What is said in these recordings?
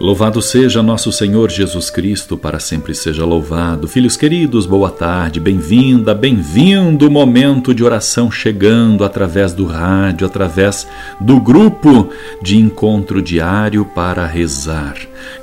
Louvado seja nosso Senhor Jesus Cristo, para sempre seja louvado. Filhos queridos, boa tarde, bem-vinda, bem-vindo. Momento de oração chegando através do rádio, através do grupo de encontro diário para rezar.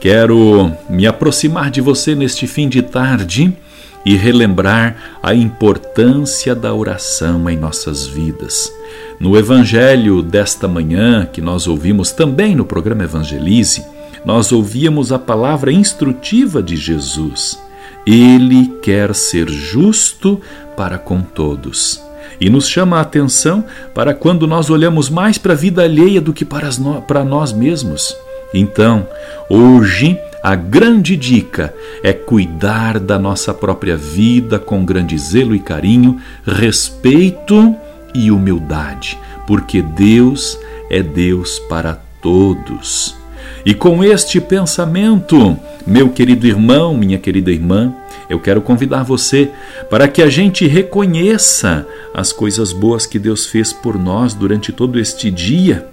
Quero me aproximar de você neste fim de tarde e relembrar a importância da oração em nossas vidas. No evangelho desta manhã, que nós ouvimos também no programa Evangelize, nós ouvíamos a palavra instrutiva de Jesus. Ele quer ser justo para com todos. E nos chama a atenção para quando nós olhamos mais para a vida alheia do que para, para nós mesmos. Então, hoje, a grande dica é cuidar da nossa própria vida com grande zelo e carinho, respeito e humildade, porque Deus é Deus para todos. E com este pensamento, meu querido irmão, minha querida irmã, eu quero convidar você para que a gente reconheça as coisas boas que Deus fez por nós durante todo este dia.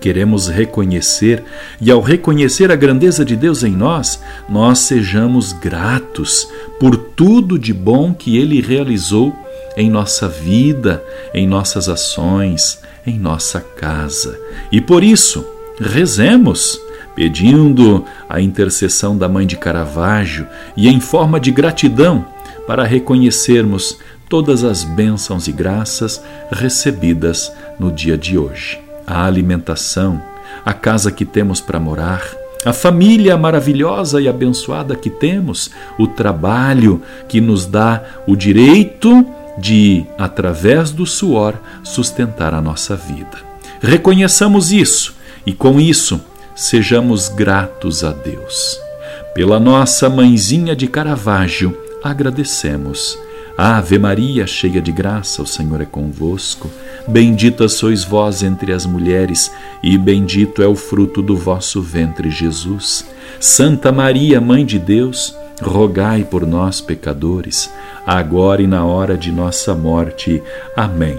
Queremos reconhecer, e ao reconhecer a grandeza de Deus em nós, nós sejamos gratos por tudo de bom que Ele realizou em nossa vida, em nossas ações, em nossa casa. E por isso, Rezemos, pedindo a intercessão da Mãe de Caravaggio e em forma de gratidão para reconhecermos todas as bênçãos e graças recebidas no dia de hoje. A alimentação, a casa que temos para morar, a família maravilhosa e abençoada que temos, o trabalho que nos dá o direito de, através do suor, sustentar a nossa vida. Reconheçamos isso e com isso, sejamos gratos a Deus. Pela nossa mãezinha de Caravaggio, agradecemos. Ave Maria, cheia de graça, o Senhor é convosco. Bendita sois vós entre as mulheres, e bendito é o fruto do vosso ventre, Jesus. Santa Maria, Mãe de Deus, rogai por nós, pecadores, agora e na hora de nossa morte. Amém.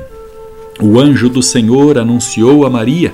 O anjo do Senhor anunciou a Maria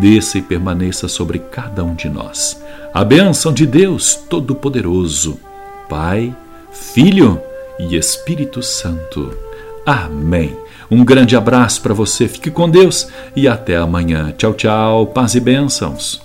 Desça e permaneça sobre cada um de nós a bênção de Deus Todo-Poderoso, Pai, Filho e Espírito Santo. Amém. Um grande abraço para você, fique com Deus e até amanhã. Tchau, tchau, paz e bênçãos.